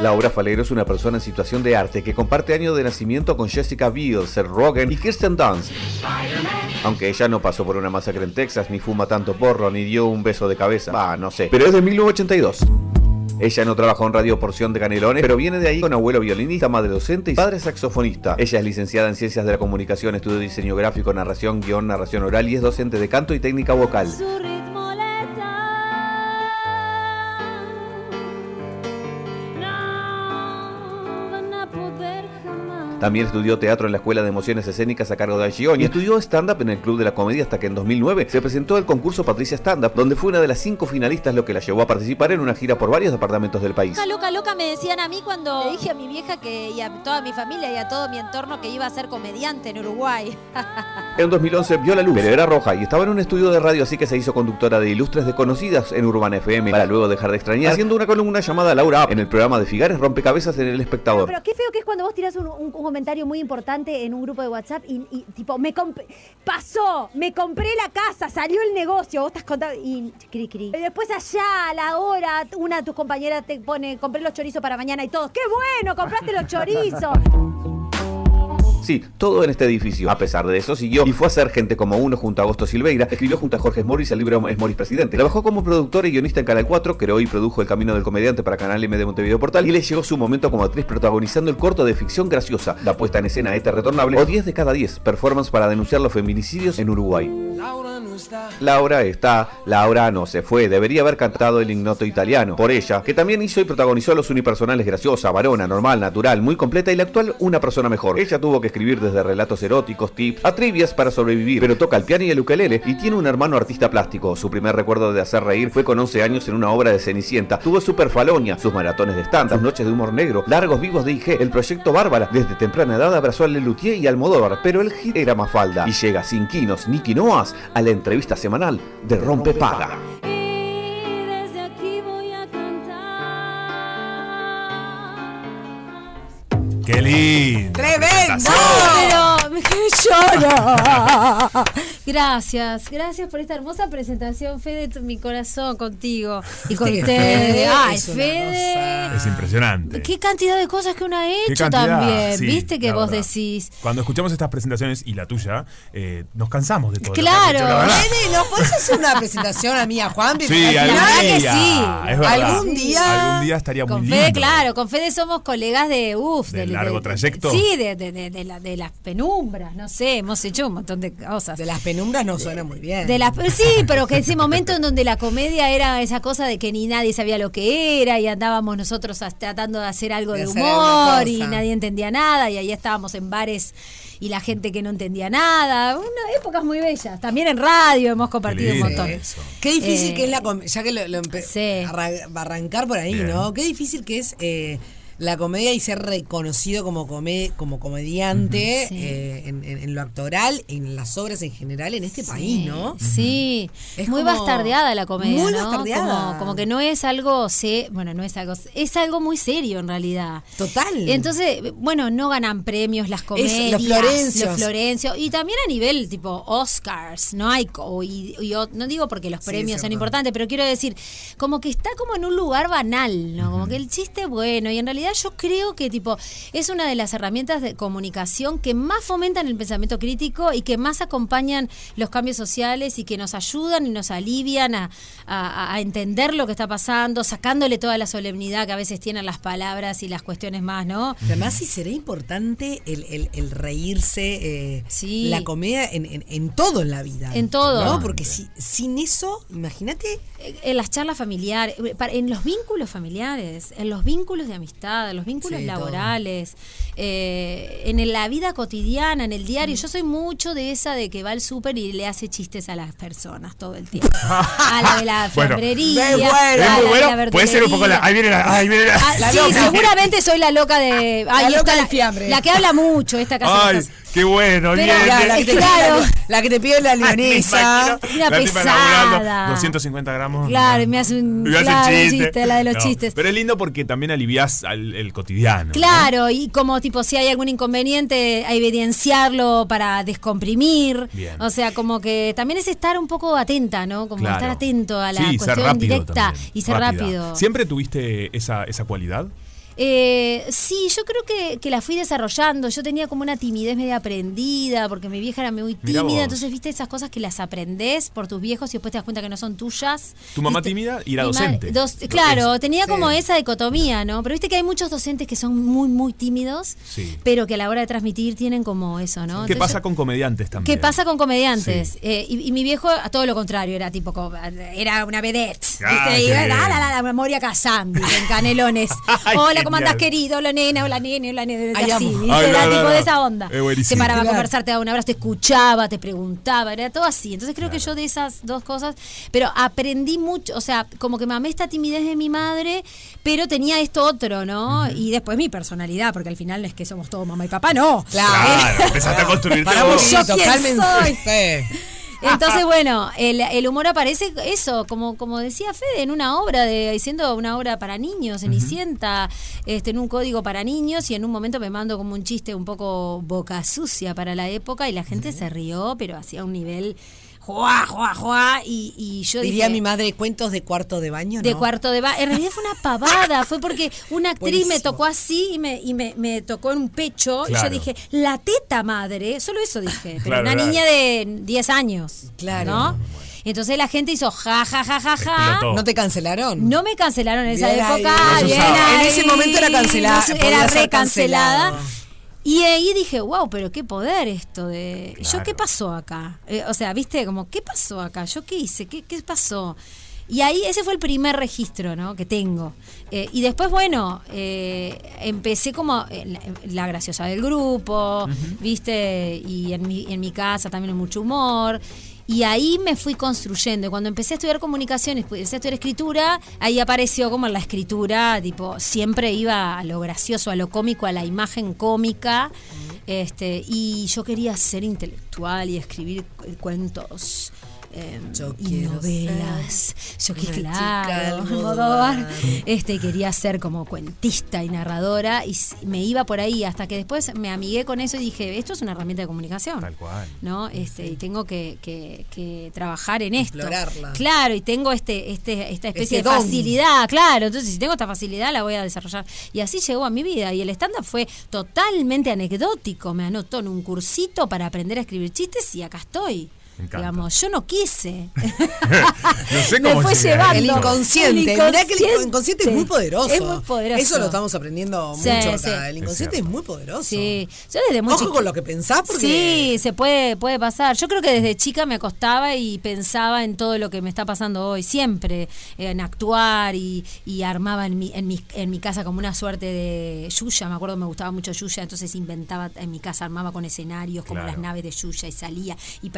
Laura Falero es una persona en situación de arte que comparte año de nacimiento con Jessica Biel, Seth Rogen y Kirsten Dunst. Aunque ella no pasó por una masacre en Texas, ni fuma tanto porro, ni dio un beso de cabeza. Ah, no sé. Pero es de 1982. Ella no trabajó en Radio Porción de Canelones, pero viene de ahí con abuelo violinista, madre docente y padre saxofonista. Ella es licenciada en Ciencias de la Comunicación, estudio diseño gráfico, narración, guion, narración oral y es docente de canto y técnica vocal. También estudió teatro en la Escuela de Emociones Escénicas a cargo de Algioni y estudió stand-up en el Club de la Comedia hasta que en 2009 se presentó al concurso Patricia Stand Up, donde fue una de las cinco finalistas, lo que la llevó a participar en una gira por varios departamentos del país. Loca, loca, loca me decían a mí cuando le dije a mi vieja que, y a toda mi familia y a todo mi entorno que iba a ser comediante en Uruguay. En 2011 vio la luz, pero era roja y estaba en un estudio de radio, así que se hizo conductora de Ilustres Desconocidas en Urbana FM para luego dejar de extrañar, haciendo una columna llamada Laura Up en el programa de Figares Rompecabezas en El Espectador. Pero qué feo que es cuando vos tirás un, un- un comentario muy importante en un grupo de WhatsApp y, tipo, me pasó, me compré la casa, salió el negocio, vos estás contando y cri cri. Después allá a la hora, una de tus compañeras te pone, compré los chorizos para mañana y todos, qué bueno, compraste los chorizos. Sí, todo en este edificio. A pesar de eso, siguió y fue a ser gente como uno junto a Agosto Silveira. Escribió junto a Jorge Morris el libro Es Morris Presidente. Trabajó como productor y guionista en Canal 4, creó y produjo El Camino del Comediante para Canal M de Montevideo Portal y le llegó su momento como actriz protagonizando el corto de ficción graciosa, la puesta en escena Este Retornable o 10 de cada 10, performance para denunciar los feminicidios en Uruguay. Laura está, Laura no se fue, debería haber cantado el ignoto italiano. Por ella, que también hizo y protagonizó los unipersonales graciosa, varona, normal, natural, muy completa y la actual una persona mejor. Ella tuvo que escribir desde relatos eróticos, tips, a trivias para sobrevivir, pero toca el piano y el ukelele y tiene un hermano artista plástico. Su primer recuerdo de hacer reír fue con 11 años en una obra de Cenicienta. Tuvo Superfalonia, sus maratones de stand, sus noches de humor negro, largos vivos de IG, el proyecto Bárbara. Desde temprana edad abrazó a Lelutier y Almodóvar, pero el hit era Mafalda y llega sin quinos ni quinoas a la entrevista semanal de Rompe Paga. ¡Qué lindo! ¡Tremendo! Pero me quedé lloro. Gracias, gracias por esta hermosa presentación, Fede, tu- mi corazón contigo y con ustedes. Ay, es Fede. Es impresionante. Qué cantidad de cosas que uno ha hecho también, sí, viste que vos verdad. decís. Cuando escuchamos estas presentaciones y la tuya, eh, nos cansamos de todo. Claro. Fede, ¿no puedes hacer una presentación a mí, a Juan? Sí, Al algún final- que día. sí. es verdad. Algún día- Algún día estaría muy Con lindo. Fede, claro, con Fede somos colegas de uff, De largo trayecto. Sí, de, de, de, de la- de las penumbras, no sé, hemos hecho un montón de cosas. De las penumbras no suena muy bien. De sí, pero que ese momento en donde la comedia era esa cosa de que ni nadie sabía lo que era y andábamos nosotros tratando de hacer algo De de, hacer humor y nadie entendía nada y ahí estábamos en bares y la gente que no entendía nada. Una épocas muy bellas. También en radio hemos compartido un montón. eso. Qué difícil Eh, que es la comedia, ya que lo, lo Sí. a arrancar por ahí, Bien. ¿no? Qué difícil que es eh, la comedia y ser reconocido como, come- como comediante Sí. eh, en, en- en lo actoral, en las obras en general en este país, ¿no? Sí, Es muy como- bastardeada la comedia, muy ¿no? bastardeada. Como, como que no es algo, se, bueno, no es algo, es algo muy serio en realidad. Total. Entonces, bueno, no ganan premios las comedias, los Florencios. los Florencio, y también a nivel tipo Oscars, no hay, co- y, y no digo porque los Sí, premios son cierto. importantes, pero quiero decir, como que está como en un lugar banal, ¿no? Como que el chiste bueno, y en realidad yo creo que tipo es una de las herramientas de comunicación que más fomentan el pensamiento crítico y que más acompañan los cambios sociales y que nos ayudan y nos alivian a, a- a entender lo que está pasando, sacándole toda la solemnidad que a veces tienen las palabras y las cuestiones más, ¿no? Además, sí será importante el, el- el reírse, eh, Sí. la comedia en, en- en todo en la vida. En todo. ¿no? Porque si, sin eso, imagínate, En las charlas familiares, eh, en los vínculos familiares, en los vínculos de amistad, los vínculos Sí, laborales, eh, en la vida cotidiana, en el diario. Yo soy mucho de esa de que va al súper y le hace chistes a las personas todo el tiempo. A la de la fiambrería, bueno. a Es la muy de la bueno. Puede ser un poco la. Ahí viene la. Ahí viene la. Ah, La sí, loca. seguramente soy la loca de. Ahí loca está la, fiambre. la que habla mucho, esta casa. Ay, qué bueno. Pero- bien, la, bien. la que claro. pide, la, que te pide la me leonesa. Una pesada. laburando, 250 gramos. Claro, y me hace un me hace claro, chiste. chiste, la de los No, chistes. Pero es lindo porque también aliviás al, el cotidiano. ¿no? Claro, y como tipo si hay algún inconveniente, a evidenciarlo para descomprimir. Bien. O sea, como que también es estar un poco atenta, ¿no? Como Claro. estar atento a la Sí, cuestión rápido directa también, y ser rápida. rápido. ¿Siempre tuviste esa, esa cualidad? Eh, sí, yo creo que, que la fui desarrollando. Yo tenía como una timidez media aprendida, porque mi vieja era muy tímida. Entonces, viste esas cosas que las aprendés por tus viejos y después te das cuenta que no son tuyas. Tu mamá ¿Viste? tímida y Mi docente. dos- claro, es. tenía Sí. como esa dicotomía, ¿no? Pero viste que hay muchos docentes que son muy, muy tímidos, Sí. pero que a la hora de transmitir tienen como eso, ¿no? ¿Qué Entonces, pasa con comediantes también? ¿Qué pasa con comediantes? Sí. Eh, y, y mi viejo, a todo lo contrario, era tipo, como- era una vedette. Ah, ¿viste? Y qué la, la, la, la, Moria Kazan, ¿viste? en Canelones. Hola, ¿cómo andás, querido? Hola, nena, hola, nene, hola, nene. Ay, así, amo. ¿viste? Ay, era no, no, tipo no. de esa onda. Es buenísimo. Se paraba a Claro. conversar, te daba un abrazo, te escuchaba, te preguntaba, era todo así. Entonces creo que yo de esas dos cosas, pero aprendí mucho, o sea, como que mamé esta timidez de mi madre, pero tenía esto otro, ¿no? Y después mi personalidad, porque al final es que somos todos mamá y papá, no. Claro, empezaste a construirte Pará un vos. Yo quién soy. Sí. Entonces, bueno, el, el humor aparece eso, como, como decía Fede, en una obra de, diciendo una obra para niños, Cenicienta, este, en un código para niños, y en un momento me mando como un chiste un poco boca sucia para la época, y la gente se rió, pero hacía un nivel juá, juá, juá, y, y yo Diría dije. mi madre cuentos de cuarto de baño, De ¿no? cuarto de baño. En realidad fue una pavada. Fue porque una actriz me tocó así y me, y me, me tocó en un pecho. Y yo dije, la teta madre. Solo eso dije. Pero Claro, una claro. niña de 10 años. Claro. ¿no? Entonces la gente hizo ja, ja, ja, ja, ja. Explotó. ¿No te cancelaron? No me cancelaron en esa Bien época. Bien. En ese momento era cancelada, No Era recancelada. Y ahí dije, wow, pero qué poder esto de... ¿Yo qué pasó acá? Eh, o sea, viste, como, ¿qué pasó acá? ¿Yo qué hice? ¿Qué, qué pasó? Y ahí ese fue el primer registro ¿no? que tengo. Eh, y después, bueno, eh, empecé como eh, la, la graciosa del grupo, ¿viste? Y en mi, en mi casa también mucho humor. Y ahí me fui construyendo. Y Cuando empecé a estudiar comunicaciones, empecé a estudiar escritura, ahí apareció como en la escritura, tipo, siempre iba a lo gracioso, a lo cómico, a la imagen cómica. Este, y yo quería ser intelectual y escribir cu- cuentos. Eh, Yo y quiero novelas. Yo que claro, Almodóvar. Este, quería ser como cuentista y narradora y me iba por ahí hasta que después me amigué con eso y dije, esto es una herramienta de comunicación. Tal cual. ¿no? Este, y tengo que, que- que trabajar en esto. Explorarla. Claro, y tengo este, este, esta especie Ese de don. facilidad, claro. Entonces, si tengo esta facilidad, la voy a desarrollar. Y así llegó a mi vida. Y el stand-up fue totalmente anecdótico. Me anotó en un cursito para aprender a escribir chistes y acá estoy. Me. Digamos, yo no quise. No sé Me cómo fue llegué a llevando. El inconsciente. El Mirá que el inconsciente es muy poderoso. Es muy poderoso. Eso lo estamos aprendiendo Sí, mucho acá. sí. El inconsciente Es muy poderoso. Sí, yo desde muy Ojo chiqui- con lo que pensás porque... Sí, se puede, puede pasar. Yo creo que desde chica me acostaba y pensaba en todo lo que me está pasando hoy, siempre, en actuar y, y armaba en mi, en, mi, en mi casa como una suerte de Yuya, me acuerdo me gustaba mucho Yuya, entonces inventaba en mi casa, armaba con escenarios como Claro. las naves de Yuya y salía y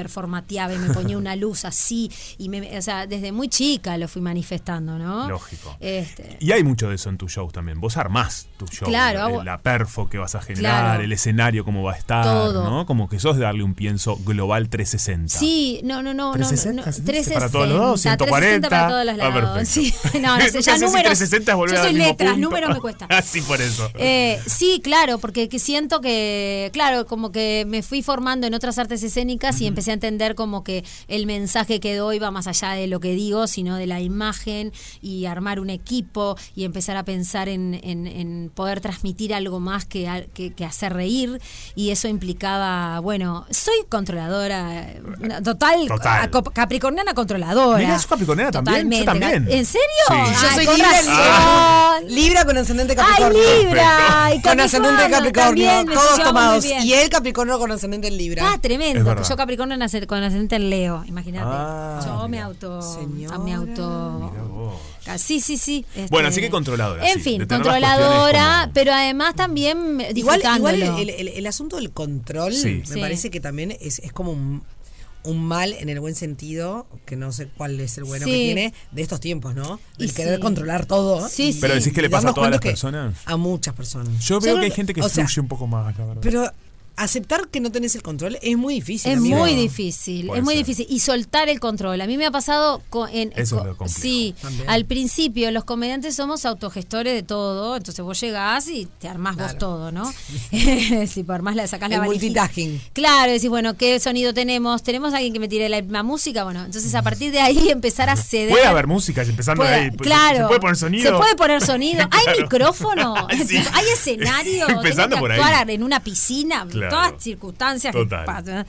y me ponía una luz así, y me, o sea, desde muy chica lo fui manifestando, ¿no? Lógico. Este, Y hay mucho de eso en tus shows también. Vos armás tu show. Claro, la, hago- la perfo que vas a generar, Claro. el escenario cómo va a estar, Todo. ¿no? Como que sos de darle un pienso global 360. Sí, no, no, no, no, no, 360, no, ¿se dice? 360, para todos los lados, 140 360 para todos los Ah, lados. perfecto. Sí, no, no sé, ya números. 360 es volver yo al soy letras, punto. números me cuesta. Así por eso. Eh, sí, claro, porque que siento que, claro, como que me fui formando en otras artes escénicas y empecé a entender como que el mensaje que doy va más allá de lo que digo, sino de la imagen y armar un equipo y empezar a pensar en, en- en poder transmitir algo más que, que, que hacer reír. Y eso implicaba, bueno, soy controladora, eh, total, Total. a- capricorniana controladora. Mirá, ¿sos capricorniana también? Yo Totalmente. también. ¿En serio? Sí. Yo Ay, soy con Libra, razón. Libra con ascendente Ay, Capricornio. Libra. y Con ascendente Capricornio, todos tomados. Y él Capricornio con ascendente en Libra. Ah, Es tremendo. verdad. Yo Capricornio con ascendente en Leo, imagínate. Ah, Yo me auto. Señora. Me auto. Sí, sí, sí. este, Bueno, así que controladora, En sí, fin, controladora, como- pero además también Igual, el, el- el asunto del control Sí. me Sí. parece que también es, es como un, un mal en el buen sentido, que no sé cuál es el bueno Sí. que tiene, de estos tiempos, ¿no? Y El querer sí. controlar todo. Sí, y- sí. Pero decís que le pasa a todas las personas. A muchas personas. Yo veo que hay gente que o sea, fluye un poco más, la verdad. Pero aceptar que no tenés el control es muy difícil. Es amigo. muy difícil, Puede es muy ser. difícil. Y soltar el control. A mí me ha pasado con, en, Eso es co- lo complejo. Sí, También. al principio los comediantes somos autogestores de todo, entonces vos llegás y te armás vos todo, ¿no? si por armás la sacás la El valijita. multitasking. Claro, decís, bueno, ¿qué sonido tenemos? ¿Tenemos alguien que me tire la, la música? Bueno, entonces a partir de ahí empezar a ceder. Puede haber música empezando Puede- ahí. claro. ¿Se puede poner sonido? Se puede poner sonido. Hay Claro. micrófono. Sí. Hay escenario. Empezando tengo que por ahí. actuar en una piscina. Claro. Todas circunstancias. Total.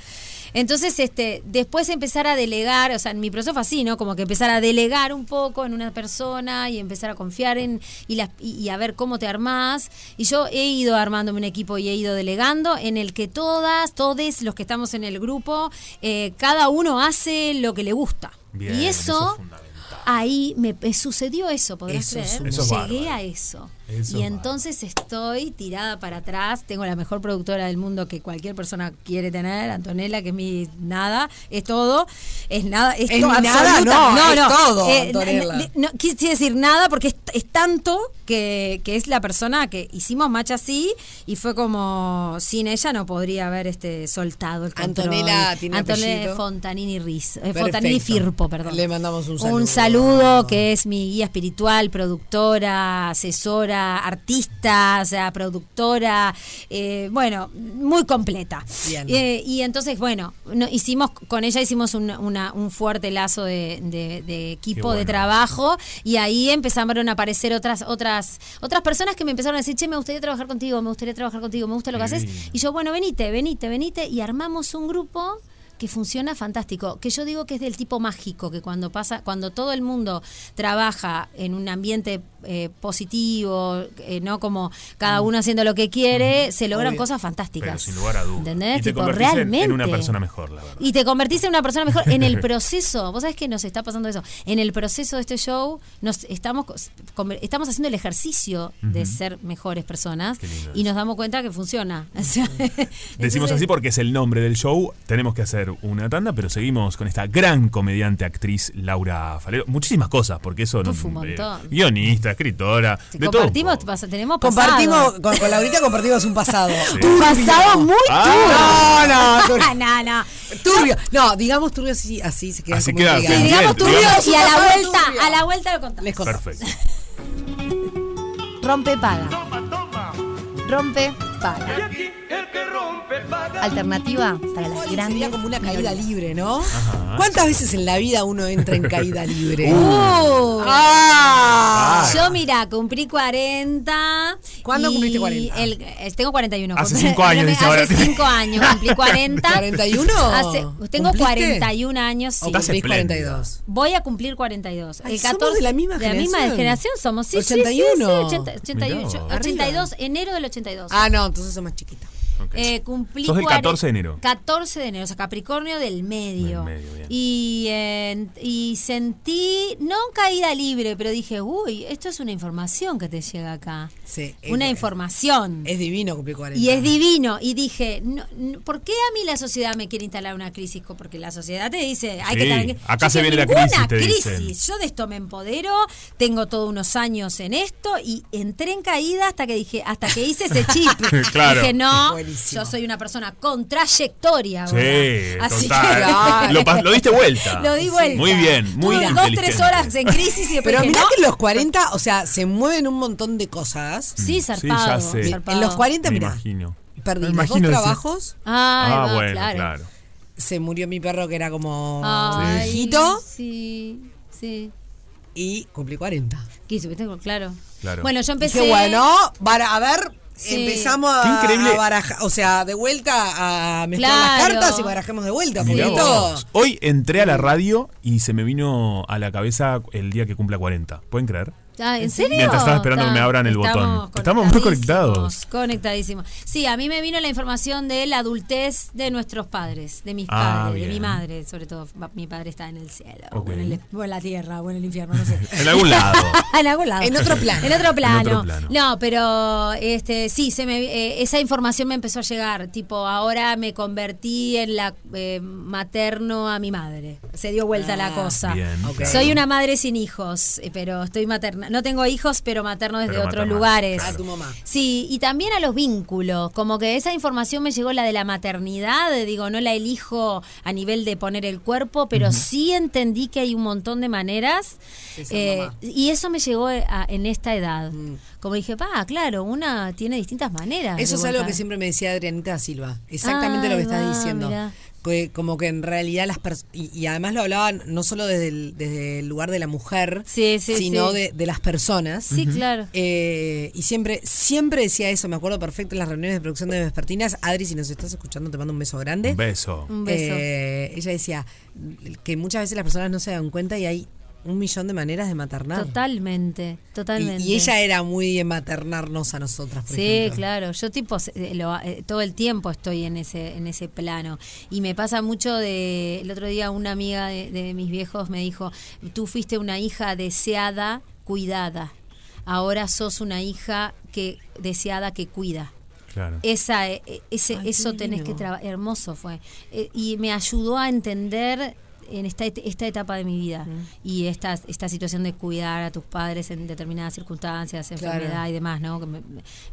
Entonces, este, después empezar a delegar, o sea, en mi proceso fue así, ¿no? Como que empezar a delegar un poco en una persona y empezar a confiar en y, las, y, y a ver cómo te armás. Y yo he ido armándome un equipo y he ido delegando en el que todas, todos los que estamos en el grupo, eh, cada uno hace lo que le gusta. Bien, y eso eso, es fundamental. ahí me, me sucedió eso, podrás Eso es creer. Eso es Llegué a eso. Eso y es entonces estoy tirada para atrás. Tengo la mejor productora del mundo que cualquier persona quiere tener, Antonella, que es mi nada, es todo. Es nada, es, Es todo, mi nada, absoluta- no, es todo, Eh, Antonella. no, quise decir nada porque es, es tanto que, que es la persona que hicimos match así y fue como sin ella no podría haber este soltado el control. Antonella tiene Antonella apellido. Fontanini Riz, eh. Fontanini Firpo, perdón. Le mandamos un saludo. Un saludo que es mi guía espiritual, productora, asesora, artista, o sea, productora, eh, bueno, muy completa. Bien. Eh, y entonces, bueno, no- hicimos con ella hicimos un, una- un fuerte lazo de, de- de equipo de trabajo y ahí empezaron a aparecer otras otras otras personas que me empezaron a decir, che, me gustaría trabajar contigo, me gustaría trabajar contigo, me gusta lo que haces. Y yo, bueno, venite, venite, venite. Y armamos un grupo que funciona fantástico, que yo digo que es del tipo mágico, que cuando pasa, cuando todo el mundo trabaja en un ambiente eh, positivo, eh, no como cada uno haciendo lo que quiere, se logran Obvio. cosas Pero fantásticas. sin lugar a dudas. ¿Entendés? Y te Tipo, realmente. en una persona mejor, la verdad. Y te convertís en una persona mejor en el proceso. Vos sabés que nos está pasando eso. En el proceso de este show, nos estamos, estamos haciendo el ejercicio de ser mejores personas y nos damos cuenta que funciona. Decimos entonces- así porque es el nombre del show. Tenemos que hacer una tanda, pero seguimos con esta gran comediante, actriz Laura Falero. Muchísimas cosas, porque eso no. Uf, un montón. guionista, escritora, Si de todo. compartimos, un poco. pasa- tenemos Compartimos, pasado. con, con Laurita compartimos un pasado. Un pasado muy Ah. No, no, turbio. turbio. no, no. Turbio. No, digamos turbio así, así se queda Así queda. Sí, digamos turbio digamos- y a la vuelta, turbio. a la vuelta lo contamos. Les contamos. Perfecto. Rompe paga. Rompe paga. Alternativa para las Sería grandes. como una caída libre, ¿no? Ajá. ¿Cuántas veces en la vida uno entra en caída libre? Uh. ¡Ah! Yo, mira, cumplí 40. ¿Cuándo y cumpliste 40? el- eh, tengo 41. Hace Cumplí- cinco años, dice Hace ahora. 5 años cumplí 40. ¿41? Hace- tengo ¿Cumpliste? 41 años. sí. ¿O Estás cumplís espléndida. 42? Voy a cumplir 42. Ay, el somos 14 de la misma de la misma generación. generación somos. Sí, sí, 81. Sí, sí, 80, 81, Mirá vos. 82, enero del 82. Ah, no, entonces sos más chiquita. Ok. Eh, cumplí Sos del cuare- 14 de enero. 14 de enero, o sea, Capricornio del medio. Del medio, bien. y, eh, y sentí, no caída libre, pero dije, uy, esto es una información que te llega acá. Sí. es una información. Es divino cumplir 40. y es divino. Y dije, no, no, ¿por qué a mí la sociedad me quiere instalar una crisis? Porque la sociedad te dice, hay que Sí, estar en acá Yo se viene la "Ninguna crisis", te crisis. dicen. Yo de esto me empodero, tengo todos unos años en esto y entré en caída hasta que dije, hasta que hice ese chip. Claro. Dije, no, Yo soy una persona con trayectoria. Sí, ahora". Así total. que- Lo, lo diste vuelta. Lo di vuelta. Muy bien, muy Tuve dos, inteligente. tres horas en crisis y Pero mirá no. que en los 40, o sea, se mueven un montón de cosas. Sí, Sí, zarpado. ya sé. zarpado. En los 40, Me mirá, imagino. perdí Me los dos imagino ese- trabajos. Ah, va, bueno, claro. claro. Se murió mi perro que era como Ay, viejito Sí, sí. y cumplí 40. Quiso, ¿viste? Claro. Claro. Bueno, yo empecé. Qué bueno, para, a ver, Sí. empezamos a, barajar, o sea, de vuelta a mezclar las cartas y barajemos de vuelta. Hoy entré a la radio y se me vino a la cabeza el día que cumpla 40. ¿Pueden creer? Ah, ¿En serio? Mientras estaba esperando que me abran el botón. Estamos muy conectados. Conectadísimos. Sí, a mí me vino la información de la adultez de nuestros padres, de mis Ah, padres, de mi madre, sobre todo. Mi padre está en el cielo, o, en el- o en la tierra, o en el infierno, no sé. En algún lado. en algún lado. En otro plano. En otro plano. No, pero este sí, se me, eh, esa información me empezó a llegar. Tipo, ahora me convertí en la eh, materno a mi madre. Se dio vuelta la cosa. Bien, Ok. claro. Soy una madre sin hijos, eh, pero estoy materna. No tengo hijos, pero materno desde Pero otros materno, lugares. claro. A tu mamá. Sí, y también a los vínculos, como que esa información me llegó la de la maternidad, digo, no la elijo a nivel de poner el cuerpo, pero sí entendí que hay un montón de maneras eh, y eso me llegó a- en esta edad. Mm. Como dije, pa, claro, una tiene distintas maneras. Eso es algo que siempre me decía Adrianita Silva. Exactamente lo que estás diciendo. mirá. Que como que en realidad las personas. Y, y además lo hablaban no solo desde el, desde el lugar de la mujer, Sí, sí, sino sí. De, de las personas. Sí, claro. Eh, y siempre, siempre decía eso, me acuerdo perfecto en las reuniones de producción de Vespertinas. Adri, si nos estás escuchando, te mando un beso grande. Un beso. Un beso. Eh, ella decía que muchas veces las personas no se dan cuenta y hay un millón de maneras de maternar. Totalmente, totalmente. y ella era muy de maternarnos a nosotras, por Sí, ejemplo. claro. Yo tipo se- eh, lo- eh, todo el tiempo estoy en ese en ese plano y me pasa mucho de el otro día una amiga de, de mis viejos me dijo, "Tú fuiste una hija deseada, cuidada. Ahora sos una hija que deseada que cuida." Claro. Esa eh, ese Ay, eso tenés que trabajar, hermoso fue. Eh, y me ayudó a entender en esta, esta etapa de mi vida y esta, esta situación de cuidar a tus padres en determinadas circunstancias, Claro. enfermedad y demás, ¿no? Que me,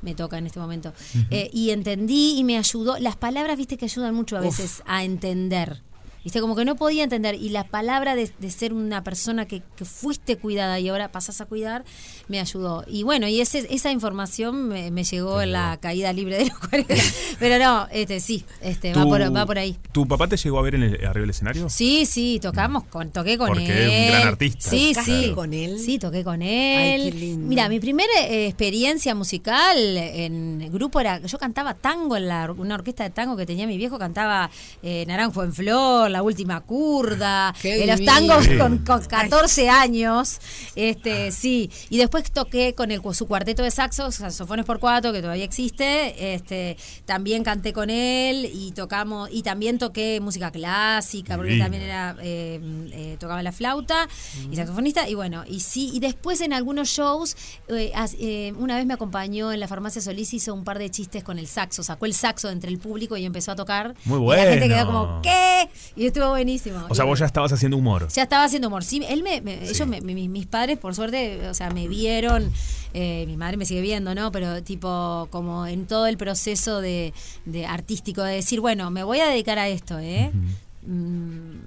me- toca en este momento. Eh, y entendí y me ayudó. Las palabras, viste, que ayudan mucho a Uf. veces a entender. Viste, como que no podía entender. Y la palabra de, de ser una persona que, que fuiste cuidada y ahora pasás a cuidar, me ayudó. Y bueno, y ese, esa información me, me llegó en la caída libre de los 40. Pero no, este sí, este va ¿Tu- por, va por ahí. ¿Tu papá te llegó a ver en el- arriba del escenario? Sí, sí, tocamos con, toqué con Porque él. es un gran artista. Sí, ¿Tocaste sí. con él? Sí, toqué con Ay, él. qué lindo. Mira, mi primera eh, experiencia musical en grupo era, yo cantaba tango en la, una orquesta de tango que tenía mi viejo, cantaba eh, Naranjo en Flor, La Última Curda, Qué eh, los tangos con, con 14 años, este, sí. Y después toqué con el, su cuarteto de saxos, saxofones por cuatro, que todavía existe, este, también canté con él y tocamos, y también toqué música clásica, porque Divino. también era, eh, eh, tocaba la flauta y saxofonista, y bueno, y sí, y después en algunos shows, eh, eh, una vez me acompañó en la farmacia Solís, hizo un par de chistes con el saxo, sacó el saxo entre el público y empezó a tocar. Muy Y la gente quedó bueno. como, ¿qué? Y estuvo buenísimo. O sea, Y vos ya estabas haciendo humor. ya estaba haciendo humor. Sí, él me, me- ellos, me- mi- mis padres, por suerte, o sea, me vieron. eh, mi madre me sigue viendo, ¿no? Pero tipo, como en todo el proceso de, de artístico, de decir, bueno, me voy a dedicar a esto, ¿eh? Mm,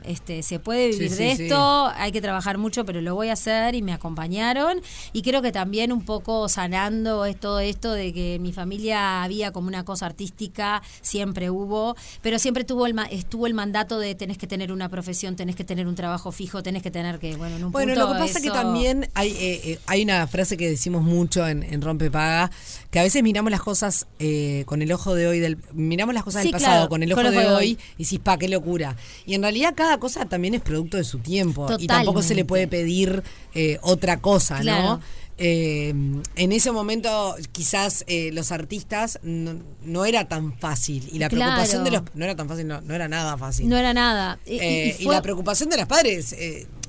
este se puede vivir Sí, de sí, esto hay que trabajar mucho pero lo voy a hacer y me acompañaron y creo que también un poco sanando es todo esto de que mi familia había como una cosa artística siempre hubo pero siempre tuvo el estuvo el mandato de tenés que tener una profesión tenés que tener un trabajo fijo tenés que tener que bueno en un Bueno, punto lo que pasa es que también hay, eh, eh, hay una frase que decimos mucho en, en Rompepaga, que a veces miramos las cosas eh, con el ojo de hoy, del, miramos las cosas del pasado claro, con el con ojo de hoy hoy. y decís, pa, qué locura. Y en realidad cada cosa también es producto de su tiempo y tampoco se le puede pedir eh, otra cosa, Claro. ¿no? Eh, en ese momento quizás eh, los artistas no, no era tan fácil y la Claro. preocupación de los no era tan fácil no, no era nada fácil no era nada Y- y- Eh, y y, fue- la preocupación de los padres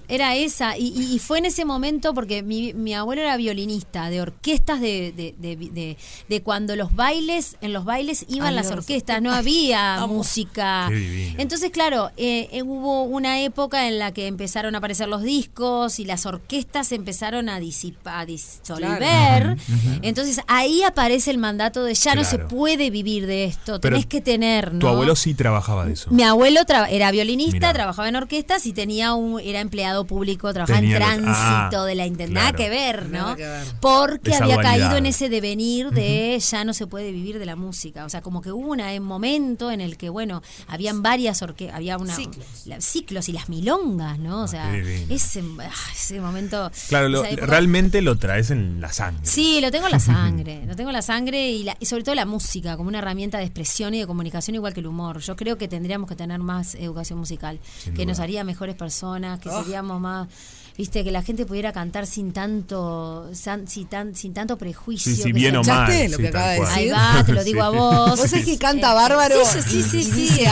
Era esa, y, y- y fue en ese momento porque mi, mi abuelo era violinista de orquestas de, de, de- de- de cuando los bailes, en los bailes iban Ay, las orquestas, no había música. Entonces, claro, eh, eh, hubo una época en la que empezaron a aparecer los discos y las orquestas empezaron a disipar, a disolver. Entonces ahí aparece el mandato de ya no se puede vivir de esto, Pero tenés que tener, ¿no? Tu abuelo sí trabajaba de eso. Mi abuelo tra- era violinista, Mirá. trabajaba en orquestas y tenía un, era empleado público, trabajaba Tenía en tránsito ah, de la intendencia. claro. Que ver, ¿no? Nada que ver. Porque Esa había dualidad. caído en ese devenir de ya no se puede vivir de la música. O sea, como que hubo una- un momento en el que, bueno, habían varias orquestas, había una Ciclos. la- ciclos y las milongas, ¿no? O sea, ese, ah, ese momento. Claro, lo- realmente lo traes en la sangre. Sí, lo tengo en la sangre, lo tengo en la sangre y, la- y sobre todo la música como una herramienta de expresión y de comunicación igual que el humor. Yo creo que tendríamos que tener más educación musical, Sin que duda. nos haría mejores personas, que Ah. Más, viste, que la gente pudiera cantar sin tanto, san- sin, tan- sin tanto prejuicio. Sí, sí, que bien o mal. ¿Escuchaste lo sí, que tal acaba de cual. Ahí decir? va, te lo digo a vos. Vos sabés que canta Eh, bárbaro. Sí, sí, sí,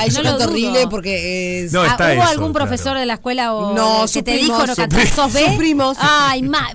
yo no canto horrible porque es. No, Ah, está ¿Hubo eso, algún claro. profesor de la escuela o No, que te dijo no primos, ¿Sos B? sus primos. Ay, ma,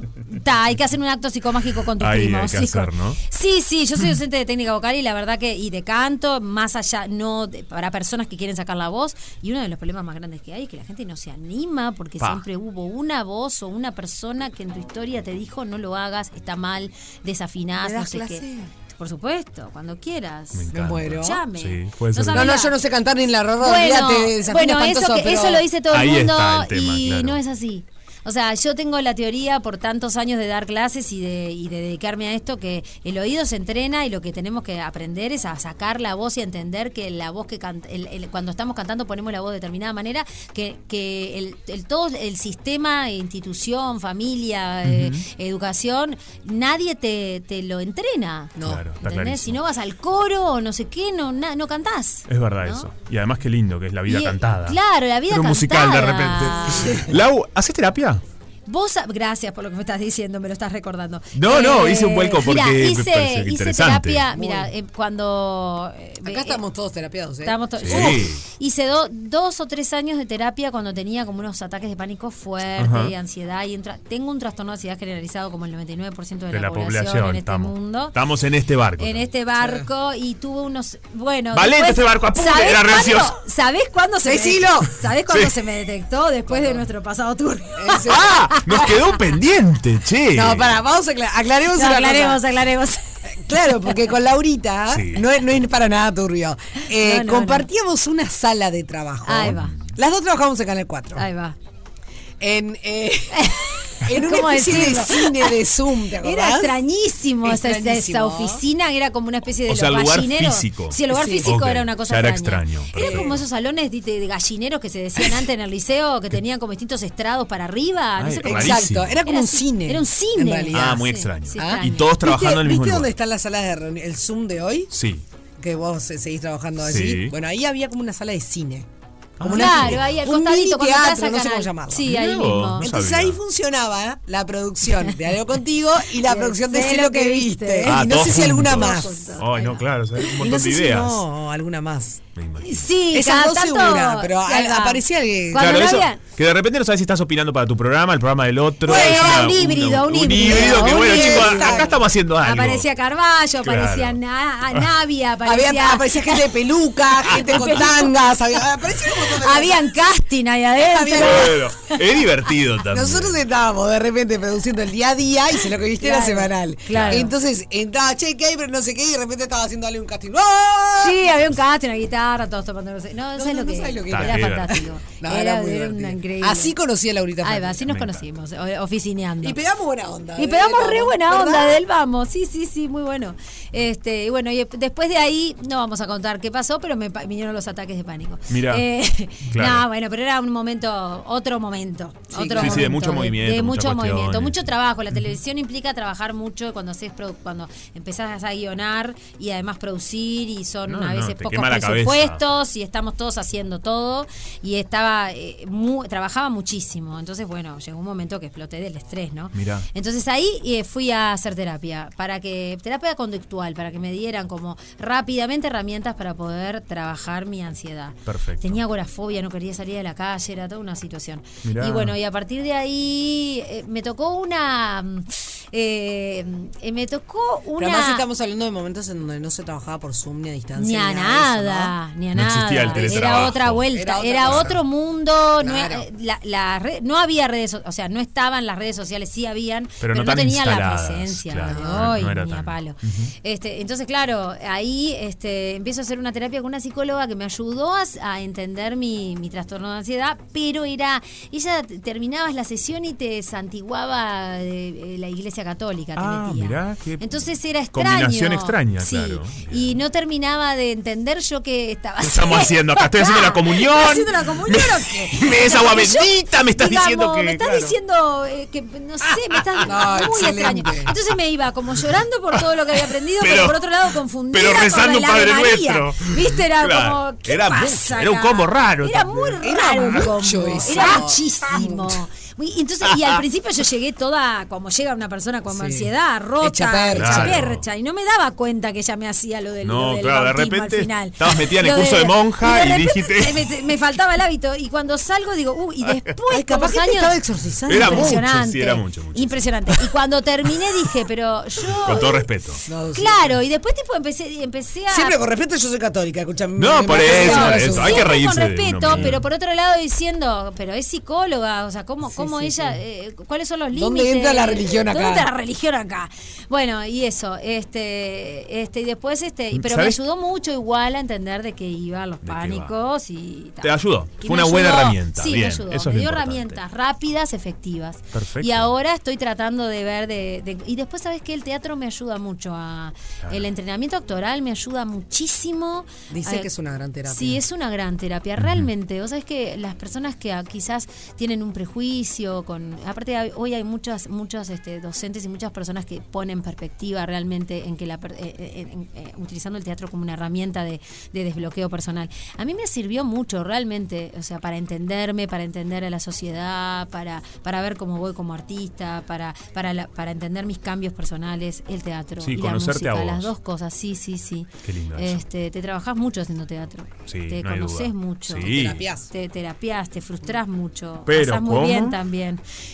está, hay que hacer un acto psicomágico con tus Ahí hay primos. que sí, hacer, ¿no? Sí, sí, yo soy docente de técnica vocal y la verdad que, y de canto, más allá, no de- para personas que quieren sacar la voz. Y uno de los problemas más grandes que hay es que la gente no se anima porque Pa. siempre hubo una voz o una persona que en tu historia te dijo no lo hagas, está mal, desafinás, ¿Me no sé clase? qué. Por supuesto, cuando quieras. Me Me muero. Llame. Sí, puede ser. No, no, yo no sé cantar ni en la rorra, bueno, bueno eso, que, pero- eso lo dice todo Ahí el mundo está el tema, y claro. no es así. O sea, yo tengo la teoría por tantos años de dar clases y de, y de dedicarme a esto que el oído se entrena y lo que tenemos que aprender es a sacar la voz y a entender que la voz que canta, el- el- cuando estamos cantando ponemos la voz de determinada manera, que, que el, el- todo el sistema, institución, familia, eh, educación, nadie te, te lo entrena. No. Claro. Si no vas al coro o no sé qué, no, na- no cantás. Es verdad ¿no? eso. Y además qué lindo que es la vida Y- cantada. claro, la vida Pero un musical de cantada. repente. Lau, ¿haces terapia? Vos, gracias por lo que me estás diciendo, me lo estás recordando. Eh, No, no, hice un vuelco porque hice, terapia, Muy mira, eh, cuando... eh, Acá eh, estamos todos terapiados, ¿eh? Estábamos to- Sí. Uf, hice do- dos o tres años de terapia cuando tenía como unos ataques de pánico fuerte Ajá. y ansiedad. y entra- Tengo un trastorno de ansiedad generalizado como el 99% de, De la población, población. en este estamos, mundo. estamos en este barco. En este barco y tuve unos. Bueno. Valente este barco, apure, ¿sabés era cuándo-. ¿Sabés cuándo se me ¿Sabés cuándo Sí. se me detectó? Después de nuestro pasado. Ese- ¡Ah! Nos quedó pendiente, che. No, para, vamos a acla- aclaremos No, una aclaremos, cosa. aclaremos. Claro, porque con Laurita Sí. no, es, no es para nada turbio. Eh, No, no, compartíamos una sala de trabajo. Ahí va. Las dos trabajamos en Canal 4. Ahí va. En, eh, en una ¿Cómo especie de cine de Zoom, ¿te? Era extrañísimo, esa- esa, oficina, era como una especie de O sea, los lugar gallineros. físico. Sí, el lugar Sí. físico era una cosa ya era extraña. extraño, Era como esos salones de, de gallineros que se decían antes en el liceo, que tenían como distintos estrados para arriba. no sé cómo-. Exacto, era como Era un cine. era un cine. En realidad. Ah, muy Sí, extraño. sí, Ah. extraño. Y todos trabajando en el mismo ¿Viste lugar. dónde están las salas de reunión? El Zoom de hoy, Sí. que vos seguís trabajando allí. Sí. Bueno, ahí había como una sala de cine. Como Ah. una- Claro, ahí al un costadito, mini teatro, no sé cómo llamarlo. Sí, ahí mismo. no Entonces sabía. ahí funcionaba la producción de Algo Contigo y la producción de Sé lo que viste. Ah, y no todos sé si alguna más. Ay, no, claro, o sea, un Y montón no sé de si ideas. no, alguna más. Me imagino. Sí, Esas cada dos tanto- segura, pero a- aparecía alguien. Cuando Claro, no eso, había- que de repente no sabes si estás opinando para tu programa, el programa del otro. Bueno, es era un híbrido, un híbrido, que un bueno, híbrido. chicos, acá estamos haciendo algo. Aparecía Carballo, Claro. aparecía Na- Navia, Había, aparecía. gente de peluca, gente con tangas, había, aparecía un montón de. Habían casting ahí adentro. Bueno, es divertido también. Nosotros estábamos de repente produciendo el día a día y se lo que viste era semanal. claro. Entonces entraba, che, ¿qué hay? Pero no sé qué, y de repente estaba haciéndole un casting. ¡Ah! Sí, había un casting, una guitarra, todos tomando. No, sé- no, No, ¿sabes no, lo no que sabes lo que era? era. Fantástico. No, era, era muy era divertido. una increíble. Así conocí a Laurita Ahí va, así nos conocimos, oficineando. Y pegamos buena onda. Y ¿eh? pegamos re vamos, buena onda ¿verdad? del vamos, sí, sí, sí, muy bueno. Este, y bueno, y después de ahí no vamos a contar qué pasó, pero me vinieron los ataques de pánico. Mirá, Eh, claro. No, bueno, pero era un momento, otro momento. otro. Sí, sí, de mucho movimiento, De, mucho movimiento, mucho trabajo. La televisión implica trabajar mucho cuando haces cuando empezás a guionar y además producir y son No, a no, veces te pocos quema y estamos todos haciendo todo y estaba eh, mu- trabajaba muchísimo. Entonces, bueno, llegó un momento que exploté del estrés, ¿no? Mirá. Entonces ahí eh, fui a hacer terapia, para que terapia conductual, para que me dieran como rápidamente herramientas para poder trabajar mi ansiedad. Perfecto. Tenía agorafobia, no quería salir de la calle, era toda una situación. Mirá. Y bueno, y a partir de ahí eh, me tocó una eh, eh, me tocó Pero una además estamos hablando de momentos en donde no se trabajaba por Zoom ni a distancia. ni a eso, nada, ¿no? ni a No nada. existía el Era teletrabajo. otra vuelta, Era era, otra otro mundo. No, Claro. eh, la- la red- no había redes, so- o sea, no estaban las redes sociales, sí habían, Pero pero, no no, tan tenía la presencia claro, de no, hoy, no era ni a palo. este, entonces, claro, ahí este, empiezo a hacer una terapia con una psicóloga que me ayudó a, a entender mi, mi trastorno de ansiedad, pero era, ella terminabas la sesión y te santiguaba de, de la iglesia católica. te Ah, metía. mirá, qué Entonces era extraño. combinación extraña, sí, claro. Y no terminaba de entender yo qué estaba ¿Qué estamos haciendo acá? Estoy haciendo la comunión. ¿Estoy haciendo la comunión o qué? Me des agua bendita, me estás digamos, diciendo que. Me estás claro. diciendo eh, que, no sé, me estás No, muy excelente. extraño. Entonces me iba como llorando por todo lo que había aprendido, pero, Pero- por otro lado confundida pero rezando con un la Padre María. Nuestro. ¿Viste? Era Claro. como, ¿qué Era pasa mucho, era un combo raro Era también. muy Era raro el mucho combo. eso. Era muchísimo. Y entonces, y al principio yo llegué toda, como llega una persona con Sí. ansiedad, rota, Hecha percha. hecha Claro. percha, y no me daba cuenta que ella me hacía lo del, No, lo del claro, de repente al final. estabas metida en el curso de monja de y repente dijiste- Me, me faltaba el hábito, y cuando salgo digo, uh, y después, Ay, capaz que te estaba exorcizando. Era mucho, impresionante, sí, era mucho, mucho, impresionante. Y cuando terminé dije, pero yo... Con todo respeto. No, sí. Claro, y después tipo empecé, empecé a... Siempre con respeto, yo soy católica, escúchame. No, me- por me- eso, por eso. Hay que Siempre reírse con de respeto, pero por otro lado diciendo, pero es psicóloga, o sea, ¿cómo, Sí, cómo sí, ella, sí. eh, cuáles son los límites? ¿Dónde entra la religión acá? ¿Dónde entra la religión acá? Bueno, y eso, este, este, y después, este, pero ¿Sabes? me ayudó mucho igual a entender de qué iban los pánicos y tal. Te ayudó. Y Fue una buena herramienta. Sí, Bien, me ayudó. eso es me dio importante. herramientas rápidas, efectivas. Perfecto. Y ahora estoy tratando de ver de, de- y después sabes que el teatro me ayuda mucho a el entrenamiento actoral me ayuda muchísimo. Dice a- que es una gran terapia. Sí, es una gran terapia, realmente. Vos sabés que las personas que quizás tienen un prejuicio, con aparte hoy hay muchas muchos este, docentes y muchas personas que ponen perspectiva realmente en que la per- eh, eh, en- eh, utilizando el teatro como una herramienta de, de desbloqueo personal. A mí me sirvió mucho realmente, o sea, para entenderme, para entender a la sociedad, para para ver cómo voy como artista, para para la- para entender mis cambios personales, el teatro Sí, y la conocerte a música, vos. las dos cosas. Sí, sí, sí. Qué lindo eso. Este, te trabajás mucho haciendo teatro. Sí, te no conoces mucho. Sí. Terapias. Te terapias, te frustrás mucho. Pero, pasás muy ¿cómo? bien también.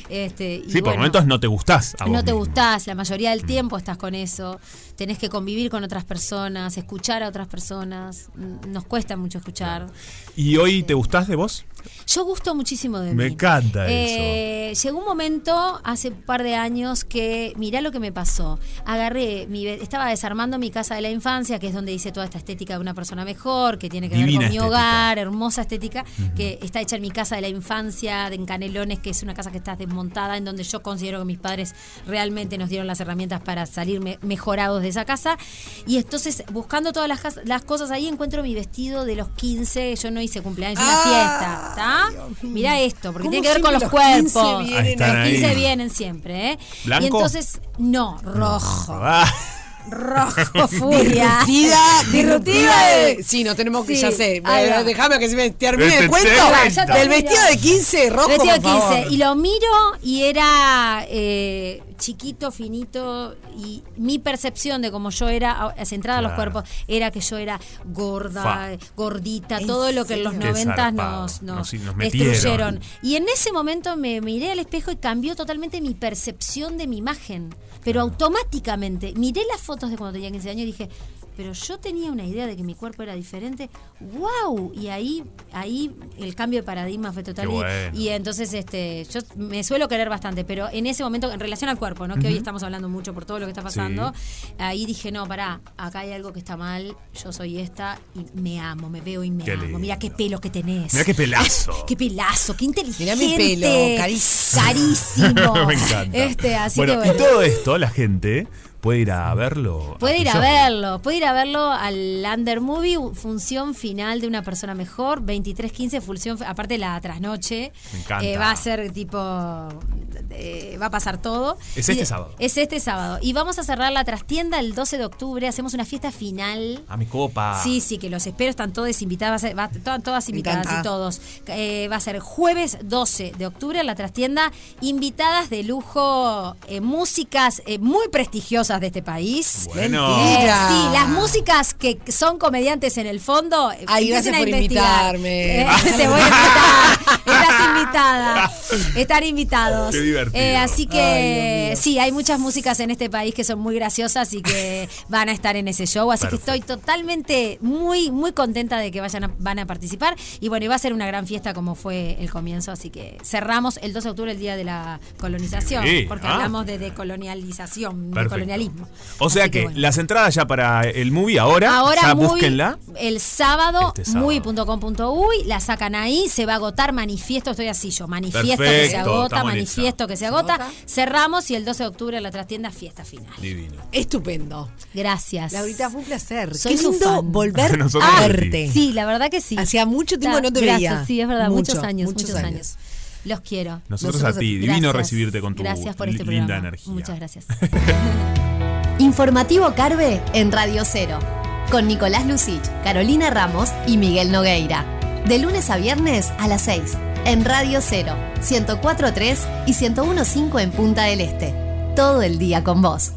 Este, y Sí, por bueno, momentos no te gustás. a vos no te mismo. gustás, la mayoría del tiempo estás con eso. Tenés que convivir con otras personas, escuchar a otras personas. Mm, Nos cuesta mucho escuchar. ¿Y hoy te gustás de vos? Yo gusto muchísimo de Me mí. encanta Eh, Llegó un momento hace un par de años que, mirá lo que me pasó. Agarré, mi, estaba desarmando mi casa de la infancia, que es donde hice toda esta estética de una persona mejor, que tiene que ver Divina con mi hogar, hermosa estética, que está hecha en mi casa de la infancia, de en Canelones, que es una casa que está desmontada, en donde yo considero que mis padres realmente nos dieron las herramientas para salir me- mejorados de esa casa. Y entonces, buscando todas las, las cosas ahí, encuentro mi vestido de los 15. Yo no hice cumpleaños, una Ah, fiesta. ¿Está? Mirá esto, porque ¿Cómo tiene que ver con los 15 cuerpos. vienen Ahí están Los 15 ahí. vienen siempre, ¿eh? ¿Blanco? Y entonces, no, rojo. Ah, Rojo, furia. Disruptiva, Disruptiva de- Sí, no tenemos que, Sí, ya sé. Déjame que se me termine Este el cuento. Del vestido de 15 rojo, Vestido de por favor. 15. Y lo miro y era eh, chiquito, finito. Y mi percepción de cómo yo era, a- centrada a los Claro. cuerpos, era que yo era gorda, Fa. gordita, ¿En todo lo que en los serio? Qué 90 zarpado. nos, nos, Nos- nos metieron. destruyeron. Y en ese momento me miré al espejo y cambió totalmente mi percepción de mi imagen. Pero automáticamente. Miré las fotos de cuando tenía 15 años y dije, pero yo tenía una idea de que mi cuerpo era diferente. ¡Wow! Y ahí, ahí el cambio de paradigma fue total. Y-. Y, entonces este, yo me suelo querer bastante, pero en ese momento, en relación al cuerpo, ¿no? Que hoy estamos hablando mucho por todo lo que está pasando, ahí dije, no, pará, acá hay algo que está mal, yo soy esta y me amo, me veo y me Qué amo. Mira qué pelos que tenés. Mirá qué pelazo. Qué pelazo, qué inteligente. Mirá mi pelo, carísimo. Carísimo. Me encanta. Este, así bueno, que bueno. y todo esto, la gente puede ir a verlo. Puede ir a verlo, puede ir a verlo al Under Movie, función final de una persona mejor, 23.15, función, aparte la trasnoche. Me encanta. Eh, va a ser tipo, eh, va a pasar todo. Es este sábado. Es este sábado. Y vamos a cerrar la trastienda el 12 de octubre, hacemos una fiesta final. A mi copa. Sí, sí, que los espero, están todas invitadas, va todas invitadas y todos. Eh, va a ser jueves 12 de octubre en la trastienda, invitadas de lujo, eh, músicas eh, muy prestigiosas de este país. Bueno. Mentira. Eh, sí, las músicas que son comediantes en el fondo. eh, Ay, gracias a por investigar. invitarme. Eh, te voy a invitar. Estás invitada. Están invitados. Qué divertido. Eh, así que Ay, sí, hay muchas músicas en este país que son muy graciosas y que van a estar en ese show. Así Perfecto. que estoy totalmente muy, muy contenta de que vayan a, van a participar. Y bueno, y va a ser una gran fiesta como fue el comienzo. Así que cerramos el 2 de octubre, el día de la colonización. Sí, Porque ah. hablamos de decolonialización, de O sea Así que, bueno. las entradas ya para el movie ahora, Ahora ya Movie, búsquenla. el sábado, Este sábado. muy.com.uy, la sacan ahí, se va a agotar manifiesto, estoy así yo, manifiesto que se agota, manifiesto que se agota. Cerramos y el 12 de octubre en la trastienda fiesta final. Divino. Estupendo. Gracias. Laurita, fue un placer. Soy Qué lindo fan. volver a verte. Sí, la verdad que sí. Hacía mucho tiempo que no te Gracias, veía. Sí, es verdad, Mucho, muchos años, muchos muchos, años. años. Los quiero. Nosotros, Nosotros a ti. Divino Gracias. recibirte con tu Gracias por este li- linda programa. energía. Muchas gracias. Informativo Carve en Radio Cero. Con Nicolás Lucich, Carolina Ramos y Miguel Nogueira. De lunes a viernes a las 6. En Radio 0, 104.3 y 101.5 en Punta del Este. Todo el día con vos.